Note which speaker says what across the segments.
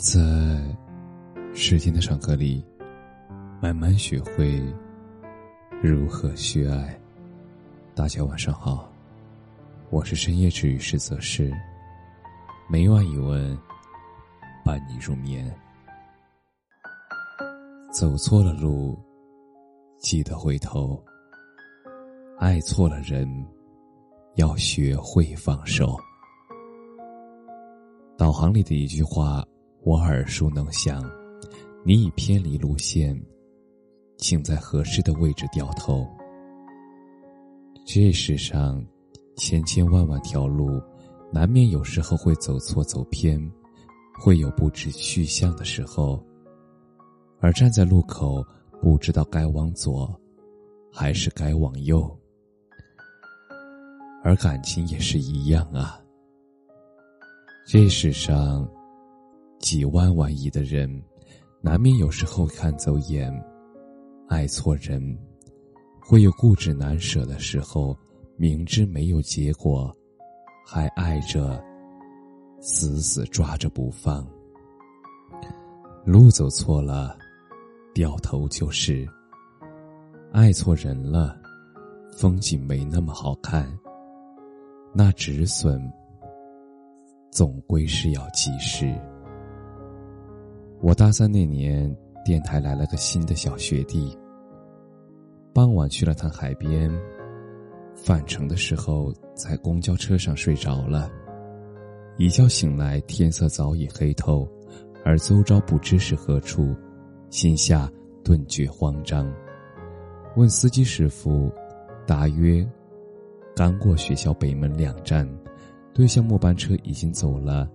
Speaker 1: 在时间的长河里，慢慢学会如何去爱。大家晚上好，我是深夜治愈师则是每晚一问，伴你入眠。走错了路，记得回头；爱错了人，要学会放手。导航里的一句话。我耳熟能详，你已偏离路线，请在合适的位置掉头。这世上千千万万条路，难免有时候会走错走偏，会有不知去向的时候。而站在路口，不知道该往左，还是该往右。而感情也是一样啊，这世上。几万万亿的人，难免有时候看走眼，爱错人，会有固执难舍的时候，明知没有结果，还爱着，死死抓着不放。路走错了，掉头就是；爱错人了，风景没那么好看。那止损，总归是要及时。我大三那年，电台来了个新的小学弟。傍晚去了趟海边，返程的时候在公交车上睡着了，一觉醒来天色早已黑透，而周遭不知是何处，心下顿觉慌张。问司机师傅，大约刚过学校北门两站，对向末班车已经走了，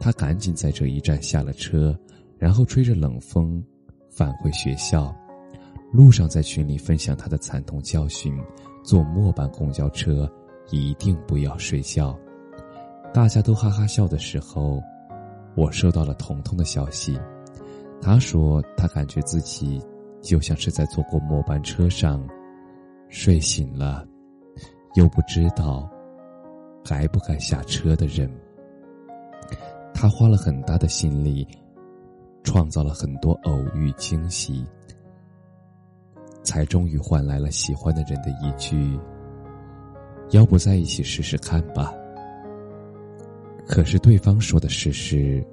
Speaker 1: 他赶紧在这一站下了车。然后吹着冷风，返回学校，路上在群里分享他的惨痛教训：坐末班公交车一定不要睡觉。大家都哈哈笑的时候，我收到了彤彤的消息。他说他感觉自己就像是在坐过末班车上，睡醒了，又不知道该不该下车的人。他花了很大的心力。创造了很多偶遇惊喜，才终于换来了喜欢的人的一句：“要不在一起试试看吧。”可是对方说的试试，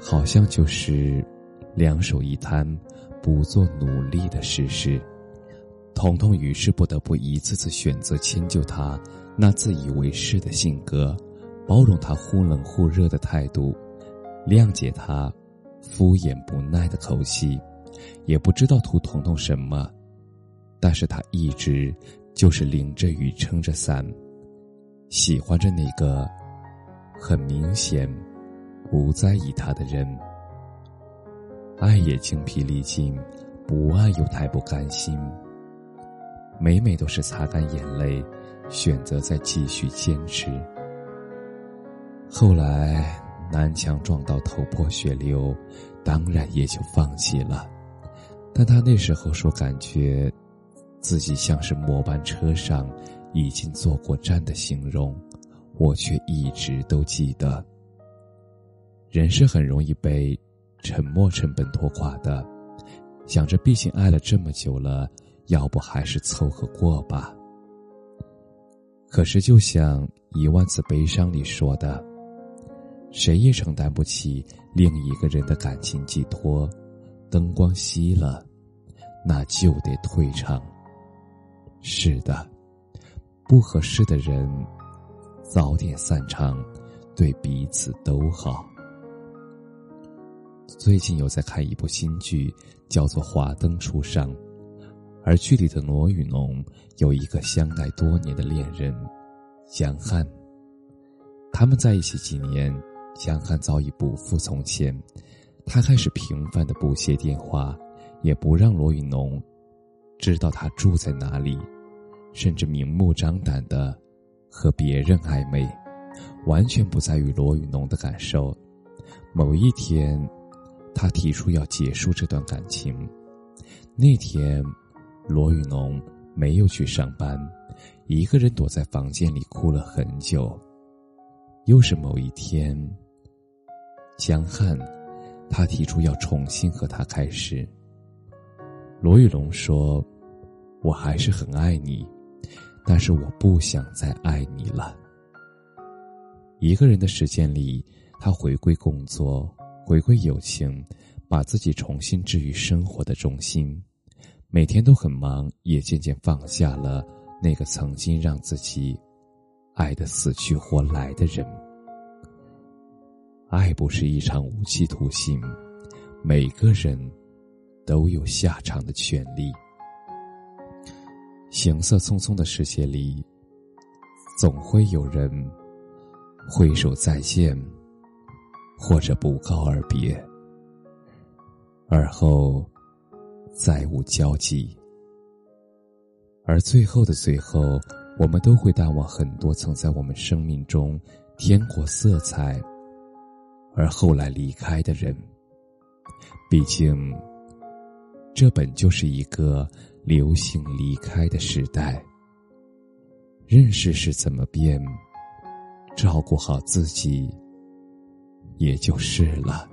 Speaker 1: 好像就是两手一摊，不做努力的试试。彤彤于是不得不一次次选择迁就他那自以为是的性格，包容他忽冷忽热的态度，谅解他。敷衍不耐的口气，也不知道图彤彤什么，但是他一直就是淋着雨撑着伞，喜欢着那个很明显不在意他的人。爱也精疲力尽，不爱又太不甘心，每每都是擦干眼泪，选择再继续坚持。后来。南墙撞到头破血流，当然也就放弃了。但他那时候说感觉自己像是末班车上已经坐过站的形容，我却一直都记得。人是很容易被沉默成本拖垮的，想着毕竟爱了这么久了，要不还是凑合过吧。可是就像《一万次悲伤》里说的。谁也承担不起另一个人的感情寄托，灯光熄了，那就得退场。是的，不合适的人，早点散场，对彼此都好。最近有在看一部新剧，叫做《华灯初上》，而剧里的罗宇农有一个相爱多年的恋人江汉，他们在一起几年。江汉早已不复从前，他开始频繁的不接电话，也不让罗云农知道他住在哪里，甚至明目张胆的和别人暧昧，完全不在于罗云农的感受。某一天，他提出要结束这段感情。那天，罗雨农没有去上班，一个人躲在房间里哭了很久。又是某一天。江汉他提出要重新和他开始。罗玉龙说：“我还是很爱你，但是我不想再爱你了。”一个人的时间里，他回归工作，回归友情，把自己重新置于生活的中心。每天都很忙，也渐渐放下了那个曾经让自己爱的死去活来的人。爱不是一场无期徒刑，每个人都有下场的权利。行色匆匆的世界里，总会有人挥手再见，或者不告而别，而后再无交集。而最后的最后，我们都会淡忘很多曾在我们生命中添过色彩。而后来离开的人，毕竟，这本就是一个流行离开的时代。认识是怎么变，照顾好自己，也就是了。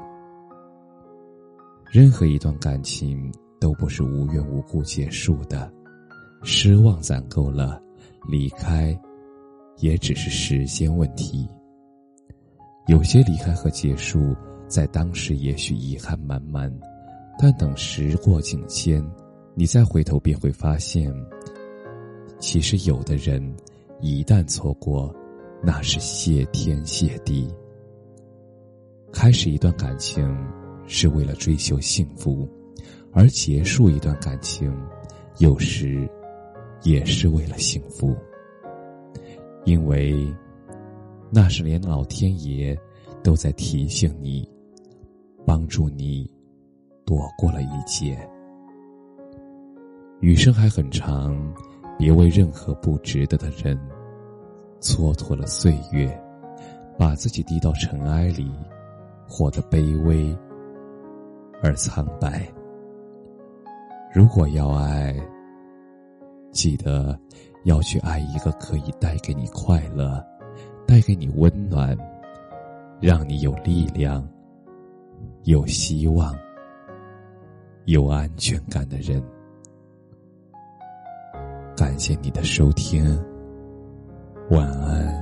Speaker 1: 任何一段感情都不是无缘无故结束的，失望攒够了，离开，也只是时间问题。有些离开和结束，在当时也许遗憾满满，但等时过境迁，你再回头便会发现，其实有的人，一旦错过，那是谢天谢地。开始一段感情，是为了追求幸福，而结束一段感情，有时，也是为了幸福，因为。那是连老天爷都在提醒你，帮助你躲过了一劫。余生还很长，别为任何不值得的人蹉跎了岁月，把自己低到尘埃里，活得卑微而苍白。如果要爱，记得要去爱一个可以带给你快乐。带给你温暖，让你有力量、有希望、有安全感的人。感谢你的收听，晚安。